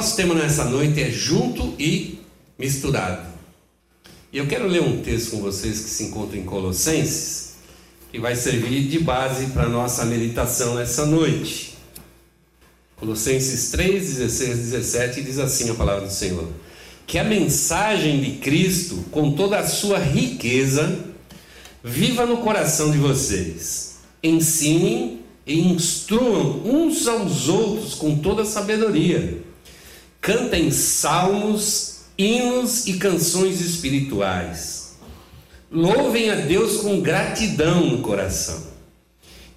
nosso tema nessa noite é junto e misturado. E eu quero ler um texto com vocês que se encontra em Colossenses, que vai servir de base para a nossa meditação nessa noite. Colossenses 3, 16, 17 diz assim a palavra do Senhor: Que a mensagem de Cristo, com toda a sua riqueza, viva no coração de vocês. Ensinem e instruam uns aos outros com toda sabedoria. Cantem salmos, hinos e canções espirituais. Louvem a Deus com gratidão no coração.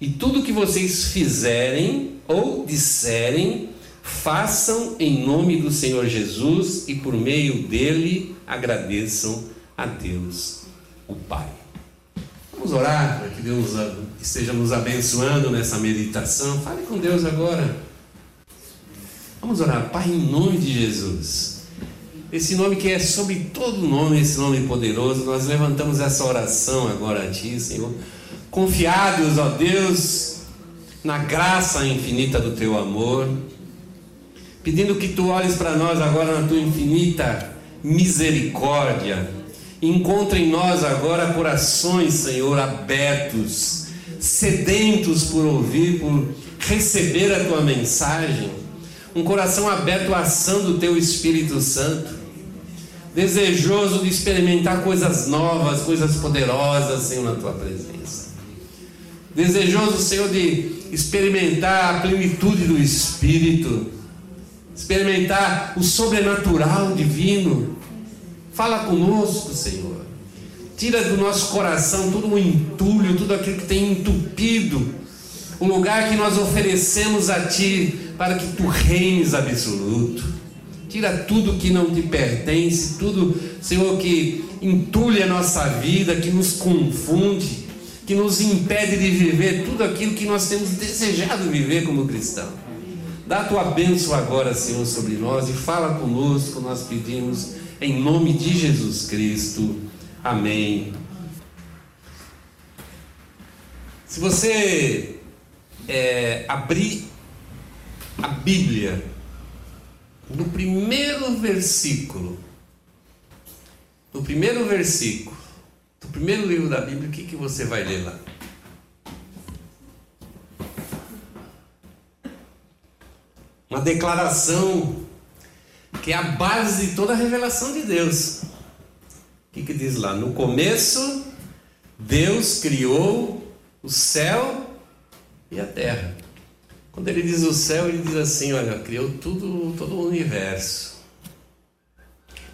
E tudo que vocês fizerem ou disserem, façam em nome do Senhor Jesus e por meio dele agradeçam a Deus, o Pai. Vamos orar para que Deus esteja nos abençoando nessa meditação. Fale com Deus agora. Vamos orar, Pai, em nome de Jesus. Esse nome que é sobre todo nome, esse nome poderoso, nós levantamos essa oração agora a Ti, Senhor. Confiados, ó Deus, na graça infinita do Teu amor, pedindo que Tu olhes para nós agora na Tua infinita misericórdia Encontre em nós agora corações, Senhor, abertos, sedentos por ouvir, por receber a tua mensagem. Um coração aberto à ação do teu Espírito Santo. Desejoso de experimentar coisas novas, coisas poderosas, Senhor, na tua presença. Desejoso, Senhor, de experimentar a plenitude do Espírito, experimentar o sobrenatural divino Fala conosco, Senhor. Tira do nosso coração todo o entulho, tudo aquilo que tem entupido o lugar que nós oferecemos a Ti para que Tu reines absoluto. Tira tudo que não te pertence, tudo, Senhor, que entulha a nossa vida, que nos confunde, que nos impede de viver tudo aquilo que nós temos desejado viver como cristão. Dá a tua bênção agora, Senhor, sobre nós e fala conosco, nós pedimos em nome de Jesus Cristo. Amém. Se você é, abrir a Bíblia, no primeiro versículo, no primeiro versículo, do primeiro livro da Bíblia, o que, que você vai ler lá? Uma declaração que é a base de toda a revelação de Deus. O que, que diz lá? No começo, Deus criou o céu e a terra. Quando ele diz o céu, ele diz assim: olha, criou tudo, todo o universo.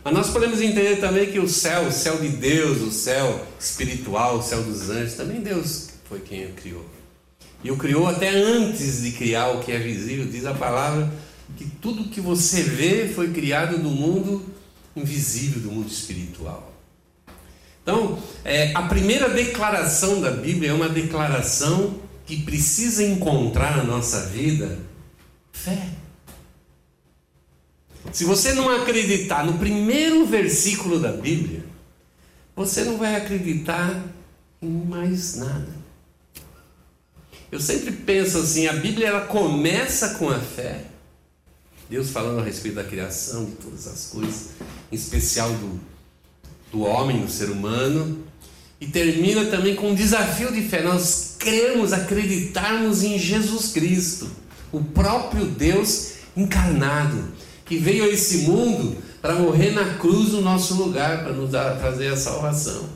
Mas nós podemos entender também que o céu, o céu de Deus, o céu espiritual, o céu dos anjos, também Deus foi quem o criou. E o criou até antes de criar o que é visível, diz a palavra que tudo que você vê foi criado do mundo invisível, do mundo espiritual. Então, é, a primeira declaração da Bíblia é uma declaração que precisa encontrar na nossa vida fé. Se você não acreditar no primeiro versículo da Bíblia, você não vai acreditar em mais nada. Eu sempre penso assim, a Bíblia ela começa com a fé Deus falando a respeito da criação, de todas as coisas, em especial do, do homem, do ser humano, e termina também com um desafio de fé. Nós cremos, acreditarmos em Jesus Cristo, o próprio Deus encarnado, que veio a esse mundo para morrer na cruz no nosso lugar, para nos dar, trazer a salvação.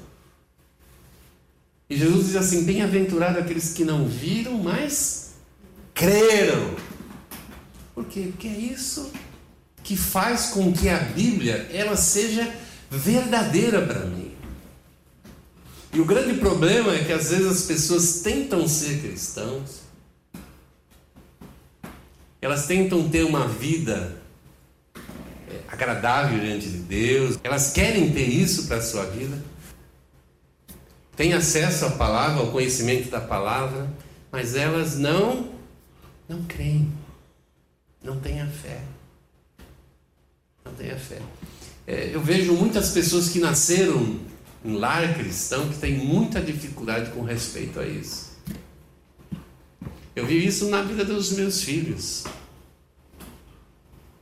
E Jesus diz assim: Bem-aventurado aqueles que não viram, mas creram. Por quê? Porque é isso que faz com que a Bíblia ela seja verdadeira para mim. E o grande problema é que às vezes as pessoas tentam ser cristãos, elas tentam ter uma vida é, agradável diante de Deus, elas querem ter isso para a sua vida, têm acesso à palavra, ao conhecimento da palavra, mas elas não, não creem. Não tenha fé. Não tenha fé. É, eu vejo muitas pessoas que nasceram em lar cristão que têm muita dificuldade com respeito a isso. Eu vi isso na vida dos meus filhos.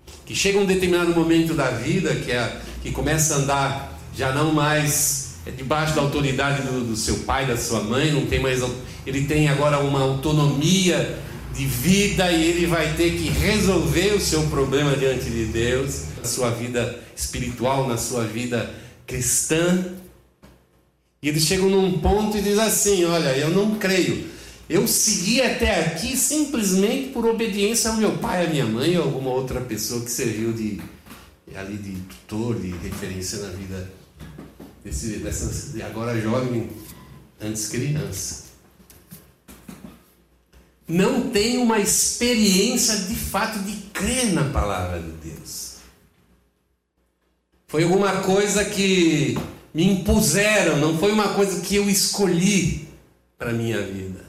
Que que chega um determinado momento da vida que, é, que começa a andar já não mais é debaixo da autoridade do, do, seu pai, da sua mãe, não tem mais. Ele tem agora uma autonomia de vida e ele vai ter que resolver o seu problema diante de Deus, na sua vida espiritual, na sua vida cristã. E eles chegam num ponto e dizem assim: Olha, eu não creio. Eu segui até aqui simplesmente por obediência ao meu pai, à minha mãe ou alguma outra pessoa que serviu de ali de tutor, de referência na vida desse, dessas, agora jovem, antes criança. Não tem uma experiência de fato de crer na palavra de Deus. Foi alguma coisa que me impuseram, não foi uma coisa que eu escolhi para a minha vida.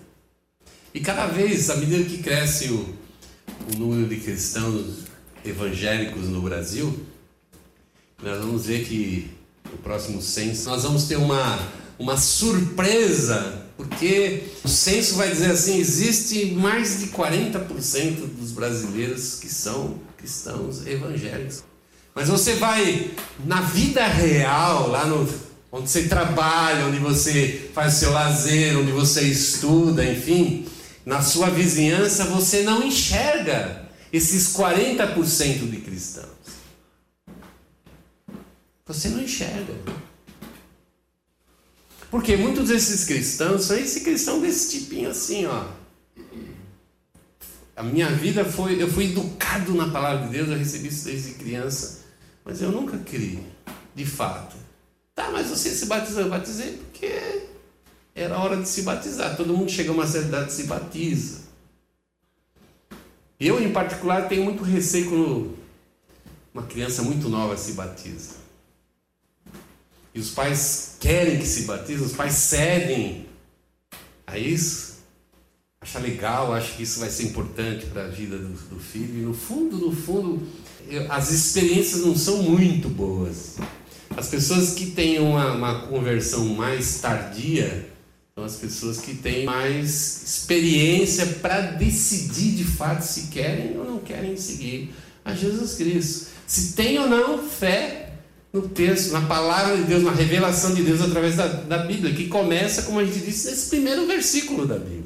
E cada vez, à medida que cresce o, o número de cristãos evangélicos no Brasil, nós vamos ver que no próximo censo nós vamos ter uma, uma surpresa, porque o censo vai dizer assim: existe mais de 40% dos brasileiros que são cristãos evangélicos. Mas você vai na vida real, lá no onde você trabalha, onde você faz seu lazer, onde você estuda, enfim, na sua vizinhança você não enxerga esses 40% de cristãos. Você não enxerga. Porque muitos desses cristãos são esse cristão desse tipinho assim, ó. A minha vida foi, eu fui educado na palavra de Deus, eu recebi isso desde criança, mas eu nunca criei, de fato. Tá, mas você se batizou? Eu batizei porque era hora de se batizar. Todo mundo chega a uma certa idade e se batiza. Eu, em particular, tenho muito receio quando uma criança muito nova se batiza. E os pais querem que se batize, os pais cedem a isso. Acha legal, acha que isso vai ser importante para a vida do, do filho. E no fundo, no fundo, as experiências não são muito boas. As pessoas que têm uma, uma conversão mais tardia são as pessoas que têm mais experiência para decidir de fato se querem ou não querem seguir a Jesus Cristo. Se tem ou não fé no texto, na palavra de Deus, na revelação de Deus através da, da Bíblia, que começa, como a gente disse, nesse primeiro versículo da Bíblia.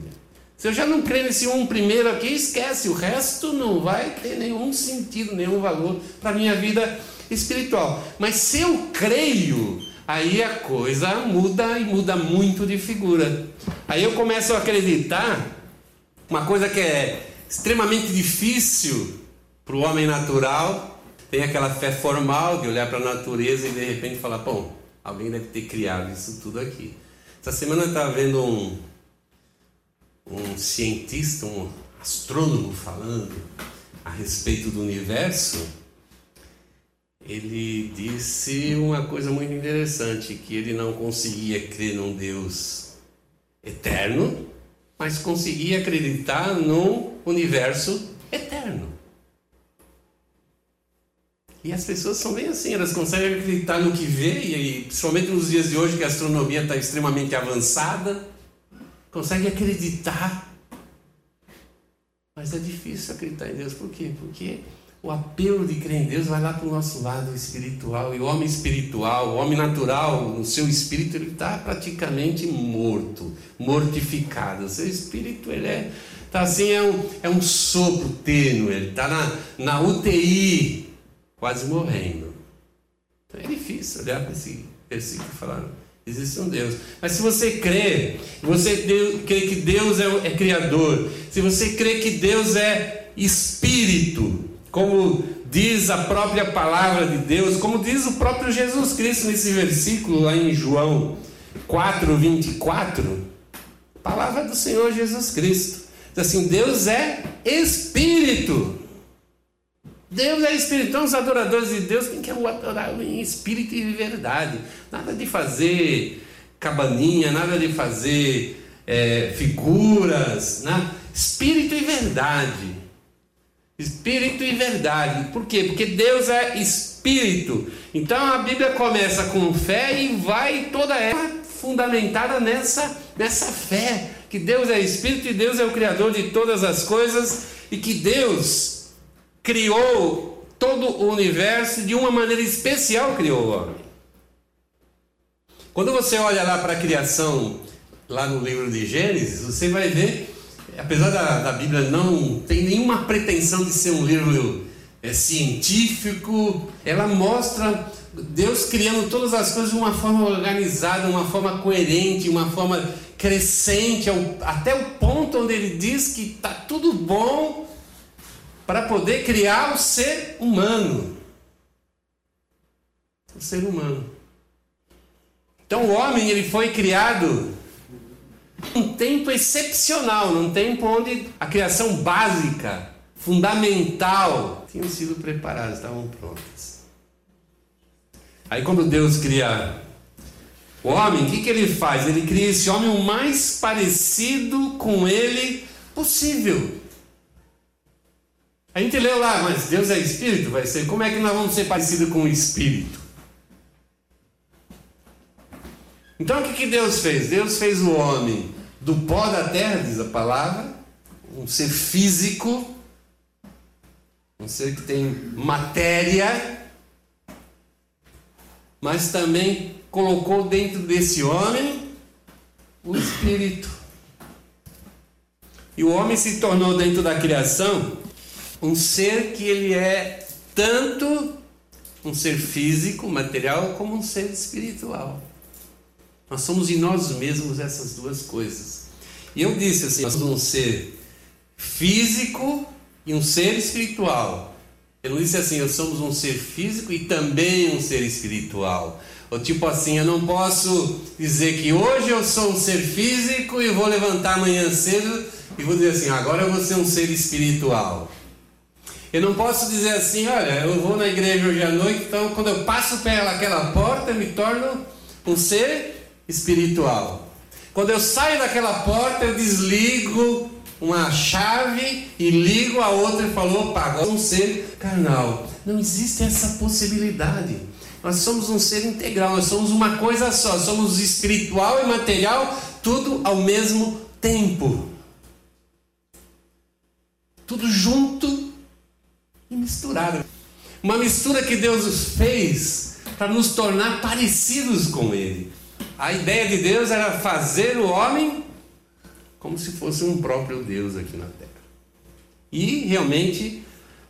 Se eu já não creio nesse um primeiro aqui, esquece, o resto não vai ter nenhum sentido, nenhum valor para a minha vida espiritual. Mas se eu creio, aí a coisa muda e muda muito de figura. Aí eu começo a acreditar uma coisa que é extremamente difícil para o homem natural, tem aquela fé formal de olhar para a natureza e de repente falar, bom, alguém deve ter criado isso tudo aqui. Essa semana eu estava vendo um, um cientista, um astrônomo falando a respeito do universo. Ele disse uma coisa muito interessante, que ele não conseguia crer num Deus eterno, mas conseguia acreditar num universo eterno. E as pessoas são bem assim, elas conseguem acreditar no que vê, e principalmente nos dias de hoje que a astronomia está extremamente avançada, conseguem acreditar. Mas é difícil acreditar em Deus, por quê? Porque o apelo de crer em Deus vai lá para o nosso lado espiritual, e o homem espiritual, o homem natural, no seu espírito, ele está praticamente morto, mortificado. O seu espírito, ele é, tá assim, é um, é um sopro tênue, ele está na, na UTI, quase morrendo. Então é difícil olhar para esse versículo e falar: existe um Deus. Mas se você crê, você crê que Deus é, é Criador, se você crê que Deus é Espírito, como diz a própria palavra de Deus, como diz o próprio Jesus Cristo nesse versículo lá em João 4, 24, palavra do Senhor Jesus Cristo. Diz assim: Deus é Espírito. Deus é espírito. Então, os adoradores de Deus têm que adorar em espírito e verdade. Nada de fazer cabaninha, nada de fazer é, figuras. Né? Espírito e verdade. Espírito e verdade. Por quê? Porque Deus é espírito. Então a Bíblia começa com fé e vai toda ela fundamentada nessa, nessa fé. Que Deus é espírito e Deus é o Criador de todas as coisas e que Deus criou todo o universo de uma maneira especial criou o homem. Quando você olha lá para a criação, lá no livro de Gênesis, você vai ver, apesar da, da Bíblia não tem nenhuma pretensão de ser um livro é, científico, ela mostra Deus criando todas as coisas de uma forma organizada, uma forma coerente, uma forma crescente, até o ponto onde ele diz que está tudo bom para poder criar o ser humano. O ser humano. Então o homem ele foi criado um tempo excepcional, num tempo onde a criação básica, fundamental, tinham sido preparadas, estavam prontas. Aí quando Deus cria o homem, o que, que ele faz? Ele cria esse homem o mais parecido com ele possível. A gente leu lá, mas Deus é espírito, vai ser. Como é que nós vamos ser parecidos com o espírito? Então o que, que Deus fez? Deus fez o homem do pó da terra, diz a palavra, um ser físico, um ser que tem matéria, mas também colocou dentro desse homem o espírito. E o homem se tornou dentro da criação um ser que ele é tanto um ser físico, material, como um ser espiritual. Nós somos em nós mesmos essas duas coisas. E eu disse assim: nós somos um ser físico e um ser espiritual. Eu não disse assim, eu somos um ser físico e também um ser espiritual. Ou tipo assim, eu não posso dizer que hoje eu sou um ser físico e vou levantar amanhã cedo e vou dizer assim, agora eu vou ser um ser espiritual. Eu não posso dizer assim, olha, eu vou na igreja hoje à noite, então quando eu passo pelaquela porta, eu me torno um ser espiritual. Quando eu saio daquela porta, eu desligo uma chave e ligo a outra e falo, opa, agora um ser carnal. Não existe essa possibilidade. Nós somos um ser integral, nós somos uma coisa só, somos espiritual e material, tudo ao mesmo tempo. Tudo junto e misturado. Uma mistura que Deus fez para nos tornar parecidos com Ele. A ideia de Deus era fazer o homem como se fosse um próprio Deus aqui na terra. E realmente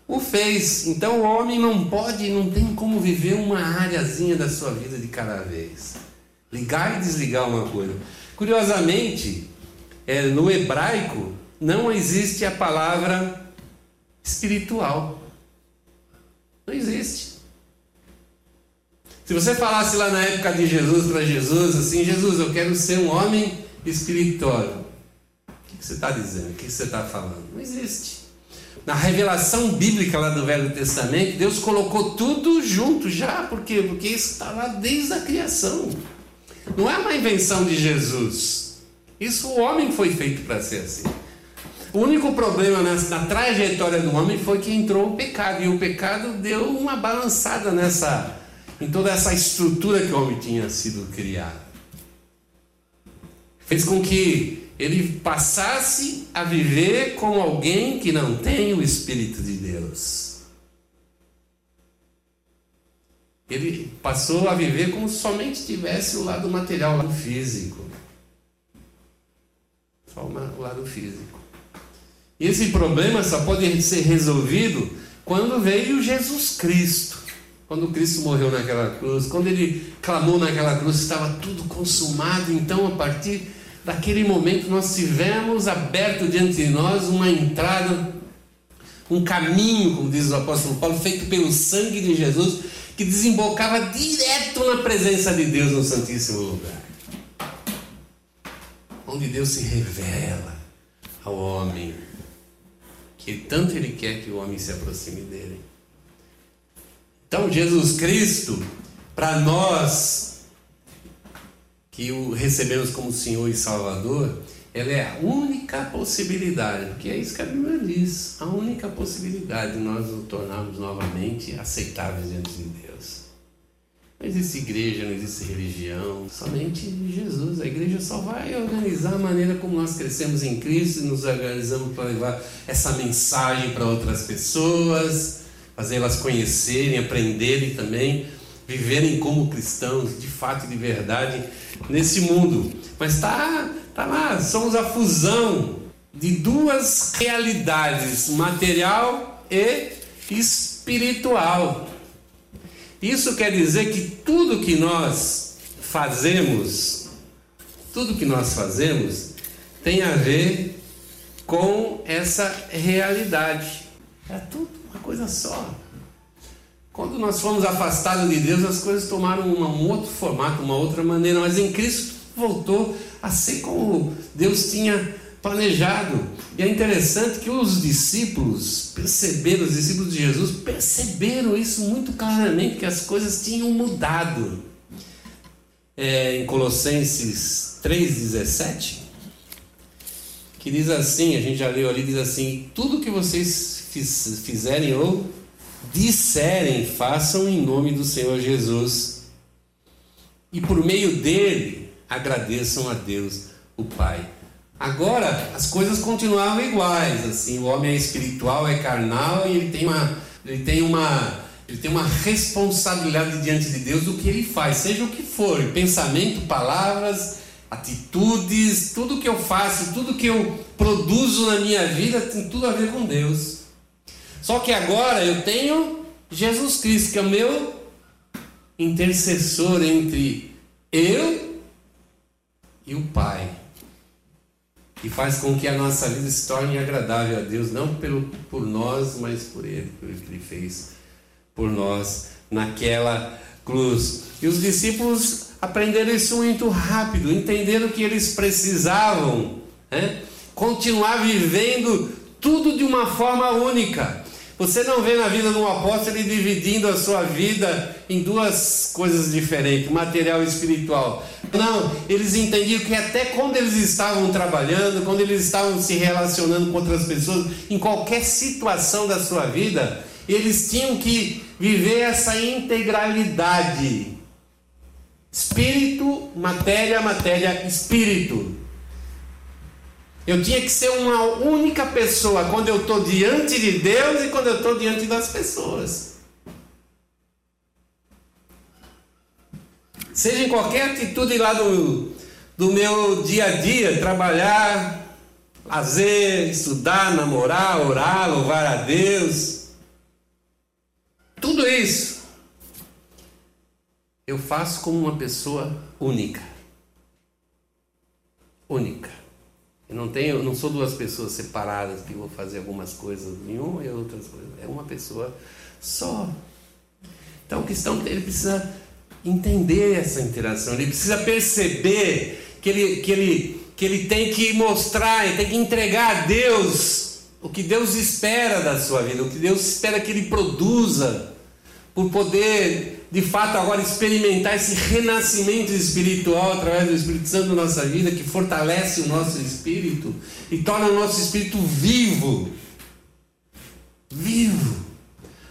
o fez. Então o homem não pode, não tem como viver uma áreazinha da sua vida de cada vez. Ligar e desligar uma coisa. Curiosamente, é, no hebraico não existe a palavra espiritual. Não existe. Se você falasse lá na época de Jesus para Jesus, assim, Jesus, eu quero ser um homem espiritual. O que você está dizendo? O que você está falando? Não existe. Na revelação bíblica lá do Velho Testamento, Deus colocou tudo junto já, por quê? Porque isso está lá desde a criação. Não é uma invenção de Jesus. Isso o homem foi feito para ser assim. O único problema na, na, trajetória do homem foi que entrou o pecado, e o pecado deu uma balançada nessa em toda essa estrutura que o homem tinha sido criado. Fez com que ele passasse a viver como alguém que não tem o Espírito de Deus. Ele passou a viver como somente tivesse o lado material, o lado físico. Só o lado físico. E esse problema só pode ser resolvido quando veio Jesus Cristo. Quando Cristo morreu naquela cruz, quando ele clamou naquela cruz, estava tudo consumado. Então, a partir daquele momento, nós tivemos aberto diante de nós uma entrada, um caminho, como diz o apóstolo Paulo, feito pelo sangue de Jesus, que desembocava direto na presença de Deus no Santíssimo Lugar. Onde Deus se revela ao homem, que tanto Ele quer que o homem se aproxime dele. Então, Jesus Cristo, para nós que o recebemos como Senhor e Salvador, ela é a única possibilidade, porque é isso que a Bíblia diz, a única possibilidade de nós nos tornarmos novamente aceitáveis diante de Deus. Não existe igreja, não existe religião, somente Jesus. A igreja só vai organizar a maneira como nós crescemos em Cristo e nos organizamos para levar essa mensagem para outras pessoas fazer elas conhecerem, aprenderem também, viverem como cristãos, de fato e de verdade, nesse mundo. Mas está tá lá, somos a fusão de duas realidades, material e espiritual. Isso quer dizer que tudo que nós fazemos, tudo que nós fazemos tem a ver com essa realidade. É tudo uma coisa só. Quando nós fomos afastados de Deus, as coisas tomaram um outro formato, uma outra maneira, mas em Cristo voltou a ser como Deus tinha planejado. E é interessante que os discípulos perceberam, os discípulos de Jesus perceberam isso muito claramente, que as coisas tinham mudado. É, em Colossenses 3,17, que diz assim, a gente já leu ali, diz assim, tudo que vocês fiz, fizerem ou disserem, façam em nome do Senhor Jesus. E por meio dele, agradeçam a Deus, o Pai. Agora, as coisas continuavam iguais, assim, o homem é espiritual, é carnal e ele tem uma, ele tem uma, ele tem uma responsabilidade diante de Deus do que ele faz, seja o que for, pensamento, palavras, atitudes, tudo que eu faço, tudo que eu produzo na minha vida tem tudo a ver com Deus. Só que agora eu tenho Jesus Cristo, que é o meu intercessor entre eu e o Pai e faz com que a nossa vida se torne agradável a Deus, não pelo, por nós, mas por Ele, pelo que Ele fez por nós naquela cruz. E os discípulos aprenderam isso muito rápido, entenderam que eles precisavam né, continuar vivendo tudo de uma forma única. Você não vê na vida de um apóstolo ele dividindo a sua vida em duas coisas diferentes, material e espiritual. Não, eles entendiam que até quando eles estavam trabalhando, quando eles estavam se relacionando com outras pessoas, em qualquer situação da sua vida, eles tinham que viver essa integralidade. Espírito, matéria, matéria, espírito. Eu tinha que ser uma única pessoa quando eu estou diante de Deus e quando eu estou diante das pessoas. Seja em qualquer atitude lá do, do meu dia a dia, trabalhar, fazer, estudar, namorar, orar, louvar a Deus. Tudo isso eu faço como uma pessoa única. Única. Eu não tenho, não sou duas pessoas separadas que vou fazer algumas coisas em uma e outras coisas. É uma pessoa só. Então o cristão ele precisa entender essa interação, ele precisa perceber que ele, que ele, que ele tem que mostrar, ele tem que entregar a Deus o que Deus espera da sua vida, o que Deus espera que ele produza, por poder de fato agora experimentar esse renascimento espiritual através do Espírito Santo na nossa vida, que fortalece o nosso espírito e torna o nosso espírito vivo. Vivo.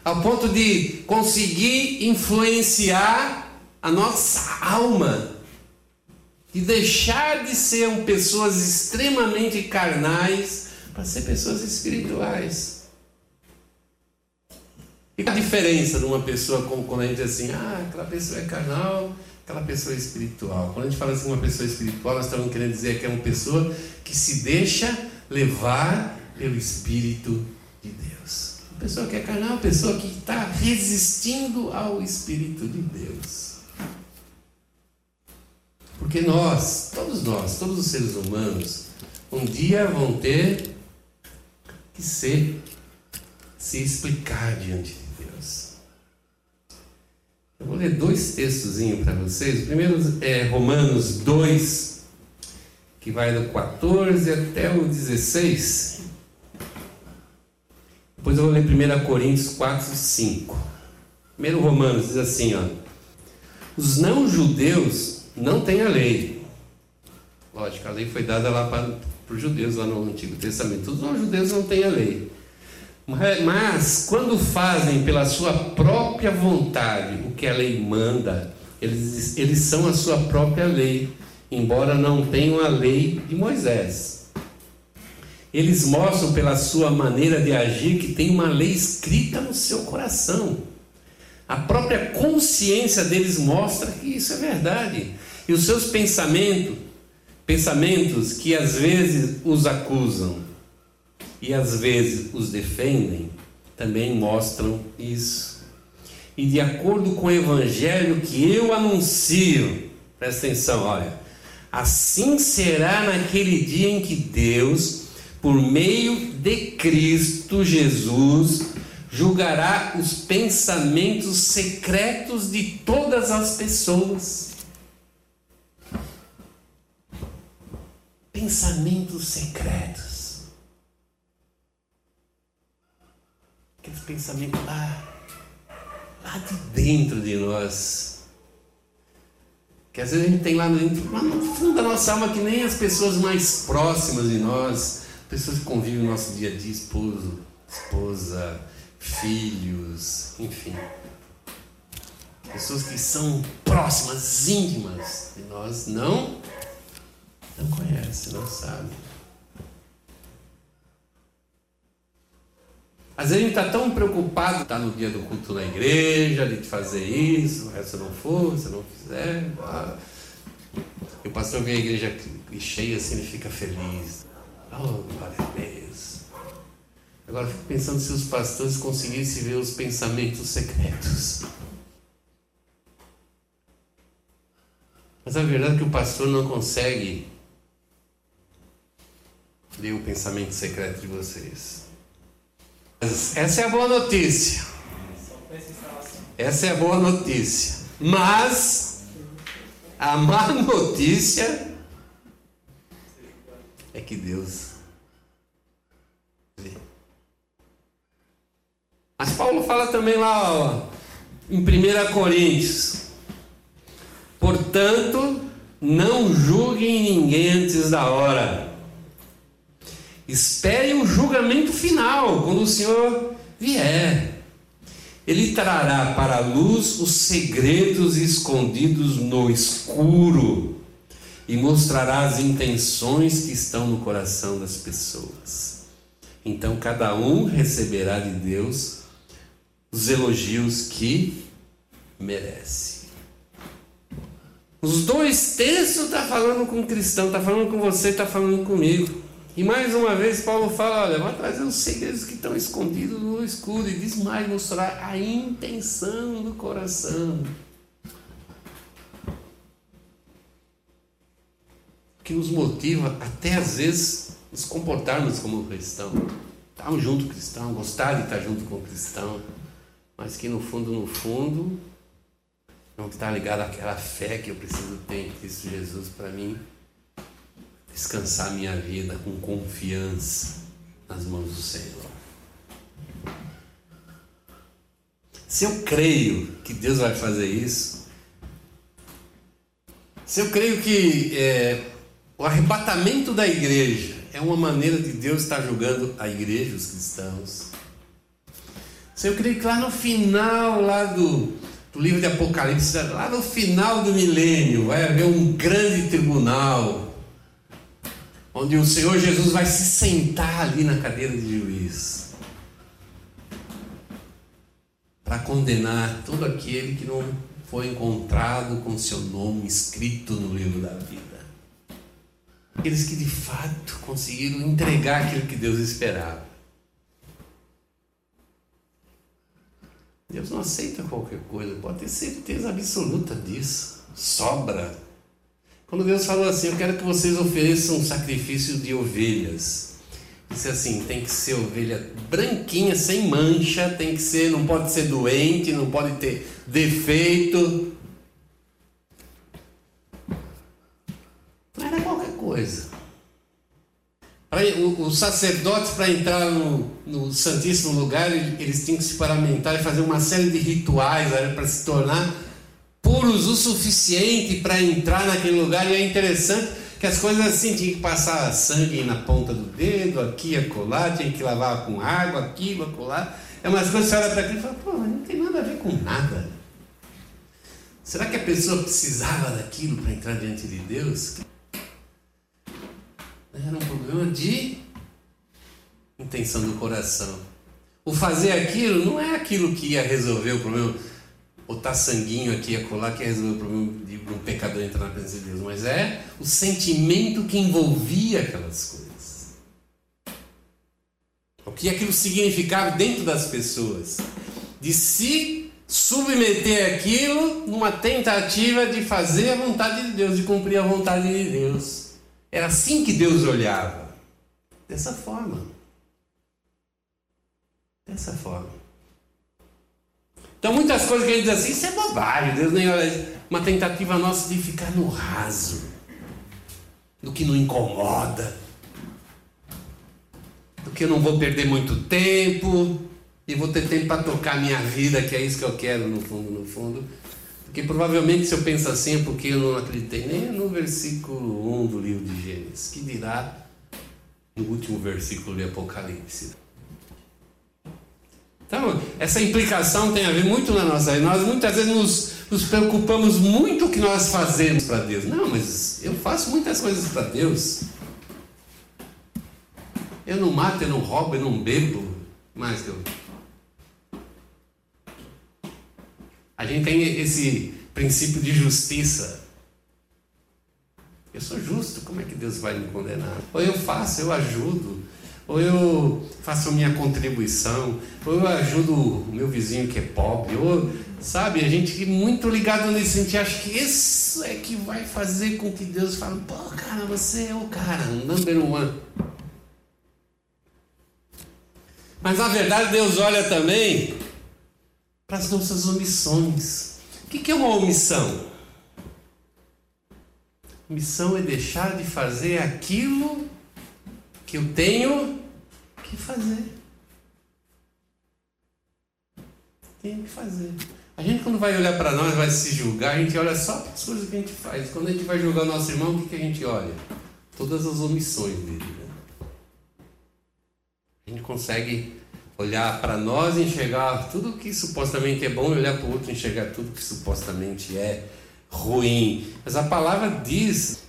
Ao ponto de conseguir influenciar a nossa alma. E deixar de ser pessoas extremamente carnais para ser pessoas espirituais. E a diferença de uma pessoa quando a gente diz assim, ah, aquela pessoa é carnal, aquela pessoa é espiritual. Quando a gente fala assim, uma pessoa espiritual, nós estamos querendo dizer que é uma pessoa que se deixa levar pelo Espírito de Deus. Uma pessoa que é carnal, uma pessoa que está resistindo ao Espírito de Deus. Porque nós, todos nós, todos os seres humanos, um dia vão ter que ser, se explicar diante de eu vou ler dois textos para vocês. O primeiro é Romanos 2, que vai do 14 até o 16. Depois eu vou ler 1 Coríntios 4, 5. Primeiro Romanos diz assim, ó. Os não-judeus não têm a lei. Lógico, a lei foi dada lá para, para os judeus, lá no Antigo Testamento. Os não-judeus não têm a lei. Mas, quando fazem pela sua própria vontade que a lei manda, eles, eles são a sua própria lei, embora não tenham a lei de Moisés. eles mostram pela sua maneira de agir que tem uma lei escrita no seu coração. A própria consciência deles mostra que isso é verdade. E os seus pensamentos, pensamentos que às vezes os acusam e às vezes os defendem, também mostram isso. E de acordo com o evangelho que eu anuncio, presta atenção, olha, assim será naquele dia em que Deus, por meio de Cristo Jesus, julgará os pensamentos secretos de todas as pessoas. Pensamentos secretos. Aqueles pensamentos lá, lá de dentro de nós. Que às vezes a gente tem lá dentro, no fundo da nossa alma, que nem as pessoas mais próximas de nós, pessoas que convivem no nosso dia a dia, esposo, esposa, filhos, enfim. Pessoas que são próximas, íntimas de nós, não, não conhecem, não sabem. Às vezes a gente está tão preocupado, está no dia do culto na igreja, de fazer isso, se não for, se não fizer. Ah. E o pastor vê a igreja cheia assim, ele fica feliz. Oh, glória a Deus. Agora fico pensando se os pastores conseguissem ver os pensamentos secretos. Mas a verdade é que o pastor não consegue ler o pensamento secreto de vocês. Essa é a boa notícia. Essa é a boa notícia. Mas a má notícia é que Deus Mas Paulo fala também lá ó, em 1 Coríntios: Portanto, não julguem ninguém antes da hora. Esperem o julgamento final, quando o Senhor vier. Ele trará para a luz os segredos escondidos no escuro e mostrará as intenções que estão no coração das pessoas. Então cada um receberá de Deus os elogios que merece. Os dois textos está falando com o cristão, está falando com você, está falando comigo. E mais uma vez Paulo fala, olha, vai trazer os segredos que estão escondidos no escuro e diz mais, mostrar a intenção do coração. Que nos motiva até às vezes nos comportarmos como cristão. Estar junto com o cristão, gostar de estar junto com o cristão mas que no fundo, no fundo, não está ligado àquela fé que eu preciso ter em Cristo Jesus para mim descansar minha vida com confiança nas mãos do Senhor. Se eu creio que Deus vai fazer isso, se eu creio que é, o arrebatamento da igreja é uma maneira de Deus estar julgando a igreja, os cristãos, eu creio que lá no final lá do, do livro de Apocalipse, lá no final do milênio, vai haver um grande tribunal, onde o Senhor Jesus vai se sentar ali na cadeira de juiz para condenar todo aquele que não foi encontrado com seu nome escrito no livro da vida. Aqueles que de fato conseguiram entregar aquilo que Deus esperava. Deus não aceita qualquer coisa, pode ter certeza absoluta disso. Sobra. Quando Deus falou assim, eu quero que vocês ofereçam um sacrifício de ovelhas. Disse assim, tem que ser ovelha branquinha, sem mancha, tem que ser, não pode ser doente, não pode ter defeito. Não era qualquer coisa. Os sacerdotes, para entrar no, no, Santíssimo Lugar, eles tinham que se paramentar e fazer uma série de rituais para se tornar puros o suficiente para entrar naquele lugar. E é interessante que as coisas assim, tinha que passar sangue na ponta do dedo, aqui, acolá, tinha que lavar com água, aquilo, acolá. É umas coisas que você olha para aquilo e fala, pô, mas não tem nada a ver com nada. Será que a pessoa precisava daquilo para entrar diante de Deus? Era um problema de intenção do coração. O fazer aquilo não é aquilo que ia resolver o problema, botar sanguinho aqui e acolá que ia resolver o problema de um pecador entrar na presença de Deus, mas é o sentimento que envolvia aquelas coisas. O que aquilo significava dentro das pessoas. De se submeter aquilo numa tentativa de fazer a vontade de Deus, de cumprir a vontade de Deus. Era assim que Deus olhava. Dessa forma. Dessa forma. Então, muitas coisas que a gente diz assim, isso é bobagem, Deus nem olha. Uma tentativa nossa de ficar no raso, do que não incomoda, do que eu não vou perder muito tempo e vou ter tempo para tocar minha vida, que é isso que eu quero no fundo, no fundo. Porque provavelmente se eu penso assim é porque eu não acreditei nem no versículo 1 do livro de Gênesis, que dirá no último versículo de Apocalipse. Então, essa implicação tem a ver muito na nossa vida. Nós muitas vezes nos, nos preocupamos muito o que nós fazemos para Deus. Não, mas eu faço muitas coisas para Deus. Eu não mato, eu não roubo, eu não bebo. Mas eu. A gente tem esse princípio de justiça. Eu sou justo, como é que Deus vai me condenar? Ou eu faço, eu ajudo ou eu faço a minha contribuição, ou eu ajudo o meu vizinho que é pobre, ou sabe, a gente muito ligado nesse sentido, acho que isso é que vai fazer com que Deus fale, pô, cara, você é o cara, number one. Mas na verdade Deus olha também para as nossas omissões. O que é uma omissão? Missão é deixar de fazer aquilo que eu tenho que fazer. Tenho que fazer. A gente, quando vai olhar para nós, vai se julgar, a gente olha só para as coisas que a gente faz. Quando a gente vai julgar o nosso irmão, o que, que a gente olha? Todas as omissões dele. Né? A gente consegue olhar para nós e enxergar tudo que supostamente é bom e olhar para o outro e enxergar tudo que supostamente é ruim. Mas a palavra diz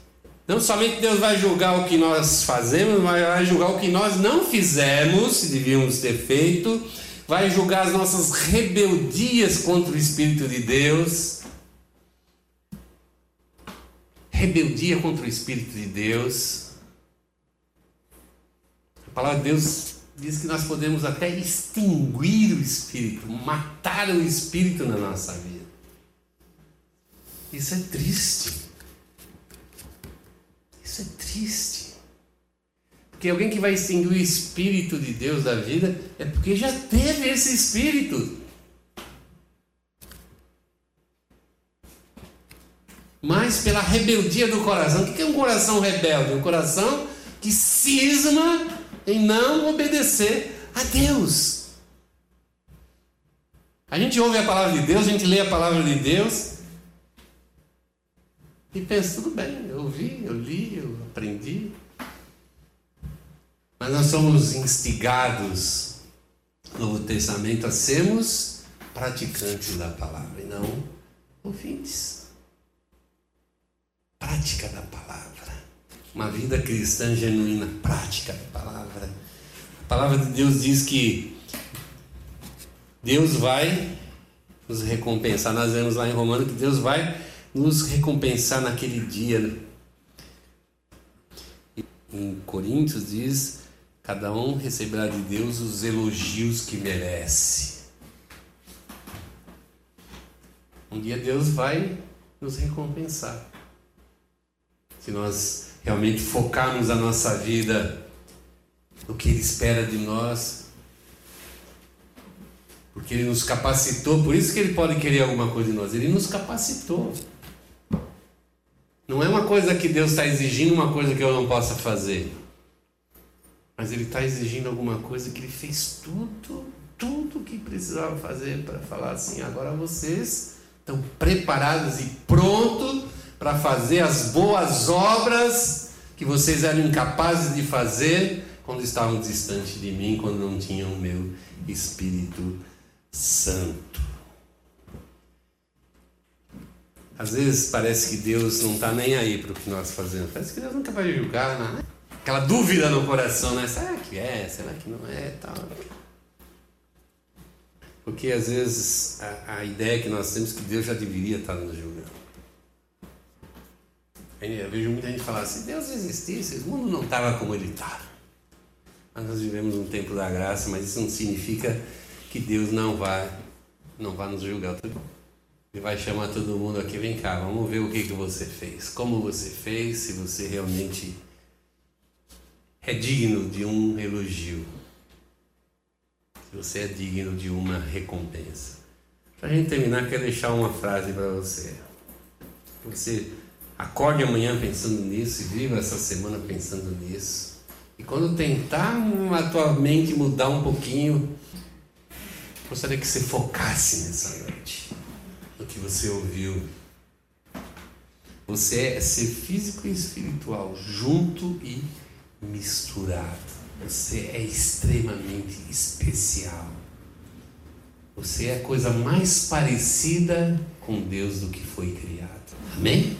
não somente Deus vai julgar o que nós fazemos, mas vai julgar o que nós não fizemos, se devíamos ter feito, vai julgar as nossas rebeldias contra o Espírito de Deus. Rebeldia contra o Espírito de Deus. A palavra de Deus diz que nós podemos até extinguir o Espírito, matar o Espírito na nossa vida. Isso é triste. Isso é triste. Porque alguém que vai extinguir o Espírito de Deus da vida é porque já teve esse Espírito. Mas pela rebeldia do coração. O que é um coração rebelde? Um coração que cisma em não obedecer a Deus. A gente ouve a palavra de Deus, a gente lê a palavra de Deus, e pensa, tudo bem, eu ouvi, eu li, eu aprendi. Mas nós somos instigados no Novo Testamento a sermos praticantes da palavra e não ouvintes. Prática da palavra. Uma vida cristã genuína, prática da palavra. A palavra de Deus diz que Deus vai nos recompensar. Nós vemos lá em Romano que Deus vai nos recompensar naquele dia. Em Coríntios diz: cada um receberá de Deus os elogios que merece. Um dia Deus vai nos recompensar. Se nós realmente focarmos a nossa vida no que Ele espera de nós, porque Ele nos capacitou, por isso que Ele pode querer alguma coisa de nós, Ele nos capacitou. Não é uma coisa que Deus está exigindo uma coisa que eu não possa fazer. Mas Ele está exigindo alguma coisa que Ele fez tudo, tudo que precisava fazer para falar assim: agora vocês estão preparados e prontos para fazer as boas obras que vocês eram incapazes de fazer quando estavam distantes de mim, quando não tinham o meu Espírito Santo. Às vezes parece que Deus não está nem aí para o que nós fazemos. Parece que Deus nunca vai julgar, né? aquela dúvida no coração, né? Será que é? Será que não é? Tal. Porque às vezes a, a ideia que nós temos é que Deus já deveria estar nos julgando. Eu vejo muita gente falar: se Deus existisse, o mundo não estava como ele está. Mas nós vivemos um tempo da graça, mas isso não significa que Deus não vai, não vai nos julgar. Ele vai chamar todo mundo aqui, vem cá, vamos ver o que, que você fez, como você fez, se você realmente é digno de um elogio, se você é digno de uma recompensa. Para a gente terminar, quero deixar uma frase para você. Você acorde amanhã pensando nisso e viva essa semana pensando nisso. E quando tentar a tua mente mudar um pouquinho, gostaria que você focasse nessa noite, no que você ouviu. Você é ser físico e espiritual junto e misturado. Você é extremamente especial. Você é a coisa mais parecida com Deus do que foi criado. Amém?